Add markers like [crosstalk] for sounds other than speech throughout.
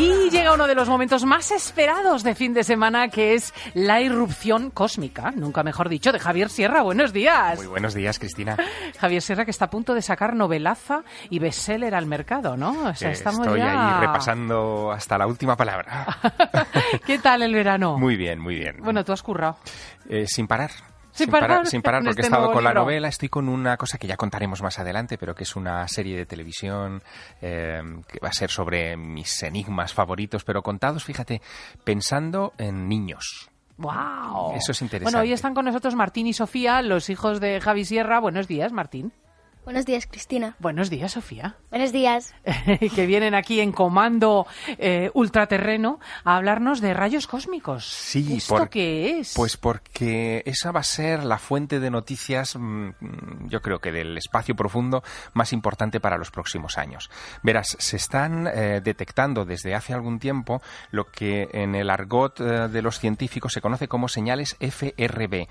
Y llega uno de los momentos más esperados de fin de semana, que es la irrupción cósmica, nunca mejor dicho, de Javier Sierra. Buenos días. Muy buenos días, Cristina. [laughs] Javier Sierra, que está a punto de sacar novelaza y bestseller al mercado, ¿no? O sea, estamos Estoy ahí repasando hasta la última palabra. [laughs] ¿Qué tal el verano? Muy bien, muy bien. Bueno, tú has currado. Eh, sin parar. Sin, parar, sin parar porque este he estado con la novela, estoy con una cosa que ya contaremos más adelante, pero que es una serie de televisión eh, que va a ser sobre mis enigmas favoritos, pero contados, fíjate, pensando en niños. ¡Wow! Eso es interesante. Bueno, hoy están con nosotros Martín y Sofía, los hijos de Javi Sierra. Buenos días, Martín. Buenos días, Cristina. Buenos días, Sofía. Buenos días. [laughs] que vienen aquí en comando eh, ultraterreno a hablarnos de rayos cósmicos. Sí, ¿Esto qué es? Pues porque esa va a ser la fuente de noticias, mm, yo creo que del espacio profundo más importante para los próximos años. Verás, se están eh, detectando desde hace algún tiempo lo que en el argot eh, de los científicos se conoce como señales FRB.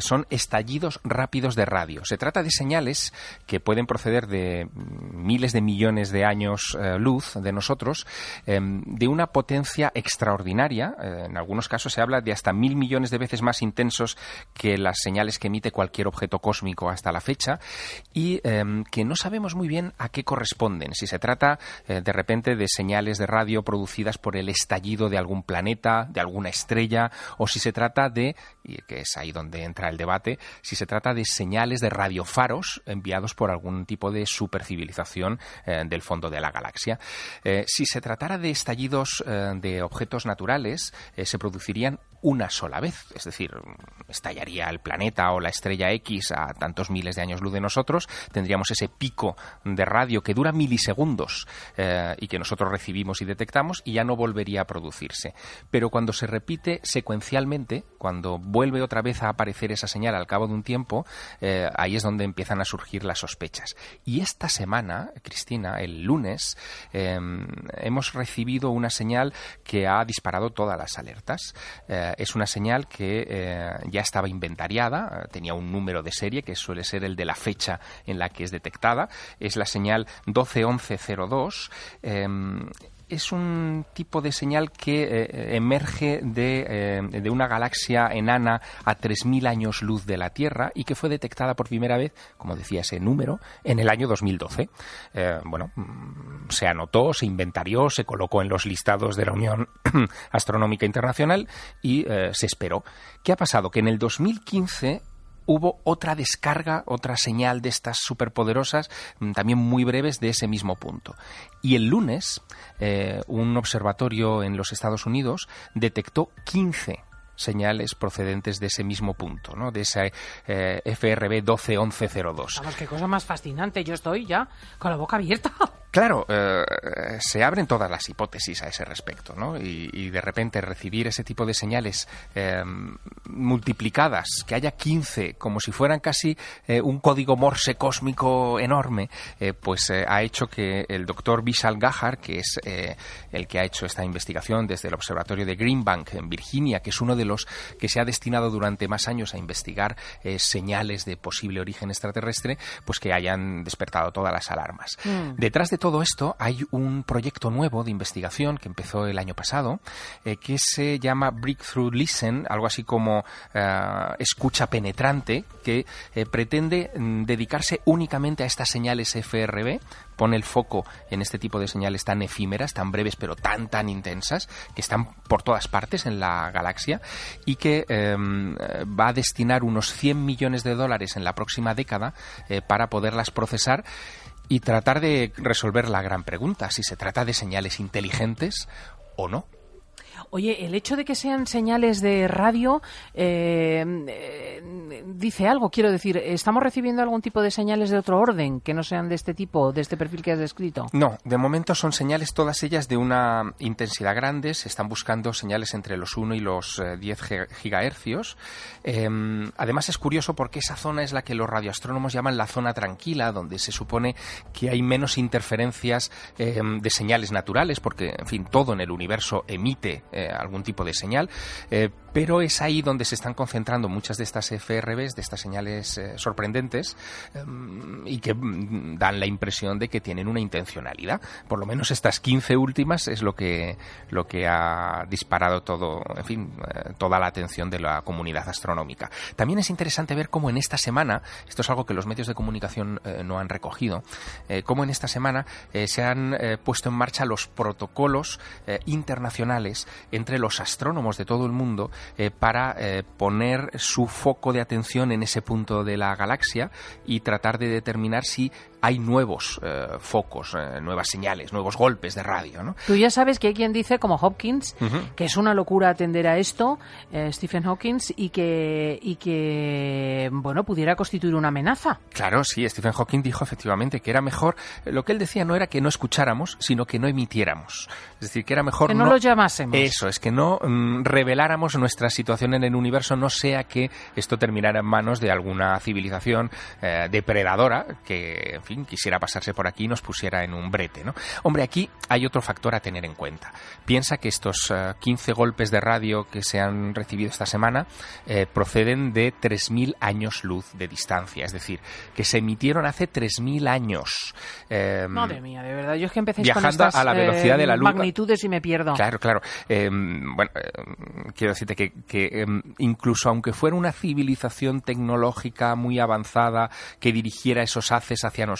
son estallidos rápidos de radio. Se trata de señales que pueden proceder de miles de millones de años eh, luz de nosotros, em, de una potencia extraordinaria. Eh, en algunos casos se habla de hasta mil millones de veces más intensos que las señales que emite cualquier objeto cósmico hasta la fecha y em, que no sabemos muy bien a qué corresponden. Si se trata eh, de repente de señales de radio producidas por el estallido de algún planeta, de alguna estrella, o si se trata de, y que es ahí donde entra el debate, si se trata de señales de radiofaros enviados por algún tipo de supercivilización eh, del fondo de la galaxia. Eh, si se tratara de estallidos eh, de objetos naturales, se producirían una sola vez, es decir, estallaría el planeta o la estrella X a tantos miles de años luz de nosotros, tendríamos ese pico de radio que dura milisegundos y que nosotros recibimos y detectamos y ya no volvería a producirse. Pero cuando se repite secuencialmente, cuando vuelve otra vez a aparecer esa señal al cabo de un tiempo, ahí es donde empiezan a surgir las sospechas. Y esta semana, Cristina, el lunes, em, hemos recibido una señal que ha disparado todas las alertas. Eh, es una señal que eh, ya estaba inventariada, tenía un número de serie que suele ser el de la fecha en la que es detectada. Es la señal 121102 es un tipo de señal que eh, emerge eh, de, una galaxia enana a 3.000 años luz de la Tierra y que fue detectada por primera vez, como decía ese número, en el año 2012. Eh, bueno, mm, se anotó, se inventarió, se colocó en los listados de la Unión [clears throat] Astronómica Internacional y se esperó. ¿Qué ha pasado? Que en el 2015 hubo otra descarga, otra señal de estas superpoderosas, mm, también muy breves, de ese mismo punto. Y el lunes, eh, un observatorio en los Estados Unidos detectó 15 señales procedentes de ese mismo punto, ¿no? de ese eh, FRB 121102. Vamos, qué cosa más fascinante. Yo estoy ya con la boca abierta. [laughs] Claro, eh, se abren todas las hipótesis a ese respecto, ¿no? Y, de repente recibir ese tipo de señales eh, multiplicadas, que haya 15, como si fueran casi un código morse cósmico enorme, pues ha hecho que el doctor Vishal Gahar, que es el que ha hecho esta investigación desde el observatorio de Greenbank en Virginia, que es uno de que se ha destinado durante más años a investigar eh, señales de posible origen extraterrestre, pues que hayan despertado todas las alarmas. Mm. Detrás de todo esto hay un proyecto nuevo de investigación que empezó el año pasado, eh, que se llama Breakthrough Listen, algo así como eh, escucha penetrante, que pretende mm, dedicarse únicamente a estas señales FRB, pone el foco en este tipo de señales tan efímeras, tan breves, pero tan, tan intensas, que están por todas partes en la galaxia y que em, va a destinar unos 100 millones de dólares en la próxima década eh, para poderlas procesar y tratar de resolver la gran pregunta, si se trata de señales inteligentes o no. Oye, el hecho de que sean señales de radio eh, eh, dice algo, quiero decir, ¿estamos recibiendo algún tipo de señales de otro orden que no sean de este tipo, de este perfil que has descrito? No, de momento son señales todas ellas de una intensidad grande, se están buscando señales entre los 1 y los 10 gigahercios. Em, además es curioso porque esa zona es la que los radioastrónomos llaman la zona tranquila, donde se supone que hay menos interferencias em, de señales naturales, porque, en fin, todo en el universo emite eh, algún tipo de señal, eh, pero es ahí donde se están concentrando muchas de estas FRBs, de estas señales eh, sorprendentes, em, y que mm, dan la impresión de que tienen una intencionalidad. Por lo menos estas 15 últimas es lo que, lo que ha disparado todo, en fin, toda la atención de la comunidad astronómica. También es interesante ver cómo en esta semana, esto es algo que los medios de comunicación no han recogido, cómo en esta semana se han puesto en marcha los protocolos internacionales entre los astrónomos de todo el mundo eh, para eh, poner su foco de atención en ese punto de la galaxia y tratar de determinar si hay nuevos eh, focos, nuevas señales, nuevos golpes de radio. ¿no? Tú ya sabes que hay quien dice, como Hopkins, que es una locura atender a esto, Stephen Hawkins, y que, y que bueno, pudiera constituir una amenaza. Claro, sí, Stephen Hawking dijo efectivamente que era mejor, lo que él decía no era que no escucháramos, sino que no emitiéramos. Es decir, que era mejor que no, lo llamásemos. Eso, es que no mm, reveláramos nuestra situación en el universo, no sea que esto terminara en manos de alguna civilización eh, depredadora que, fin, quisiera pasarse por aquí y nos pusiera en un brete, ¿no? Hombre, aquí hay otro factor a tener en cuenta. Piensa que estos 15 eh, golpes de radio que se han recibido esta semana eh, proceden de 3.000 años luz de distancia, es decir, que se emitieron hace 3.000 años. Madre mía, de verdad, yo es que empecé viajando con a la velocidad de la luz. magnitudes y me pierdo. Claro, claro. bueno, quiero decirte que, em, incluso aunque fuera una civilización tecnológica muy avanzada que dirigiera esos haces hacia nosotros,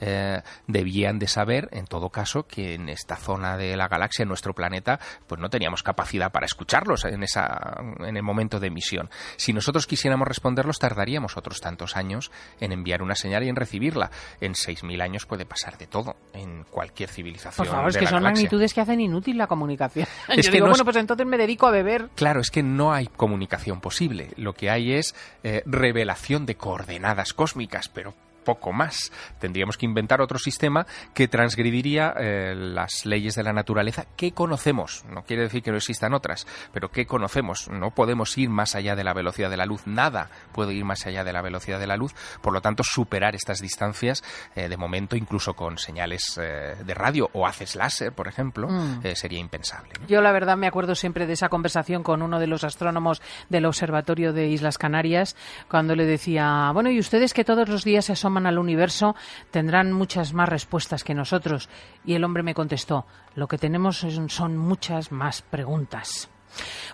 eh, debían de saber, en todo caso, que en esta zona de la galaxia, en nuestro planeta, pues no teníamos capacidad para escucharlos en, esa, en el momento de emisión. Si nosotros quisiéramos responderlos, tardaríamos otros tantos años en enviar una señal y en recibirla. En 6.000 años puede pasar de todo en cualquier civilización. Por favor, es que son magnitudes que hacen inútil la comunicación. [laughs] Es que bueno, pues entonces me dedico a beber. Claro, es que no hay comunicación posible. Lo que hay es eh, revelación de coordenadas cósmicas, pero poco más. Tendríamos que inventar otro sistema que transgrediría eh, las leyes de la naturaleza que conocemos. No quiere decir que no existan otras, pero que conocemos. No podemos ir más allá de la velocidad de la luz. Nada puede ir más allá de la velocidad de la luz. Por lo tanto, superar estas distancias, eh, de momento, incluso con señales eh, de radio o haces láser, por ejemplo, mm. sería impensable. Yo, la verdad, me acuerdo siempre de esa conversación con uno de los astrónomos del Observatorio de Islas Canarias, cuando le decía, bueno, ¿y ustedes que todos los días se asoman al universo tendrán muchas más respuestas que nosotros. Y el hombre me contestó, lo que tenemos son muchas más preguntas.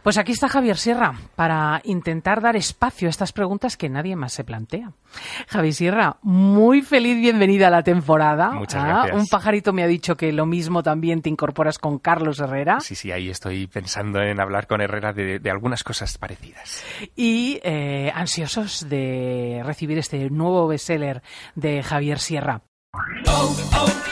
Pues aquí está Javier Sierra para intentar dar espacio a estas preguntas que nadie más se plantea. Javier Sierra, muy feliz bienvenida a la temporada. Muchas ah, Un pajarito me ha dicho que lo mismo también te incorporas con Carlos Herrera. Sí, sí, ahí estoy pensando en hablar con Herrera de, algunas cosas parecidas. Y eh, ansiosos de recibir este nuevo bestseller de Javier Sierra. Oh, oh,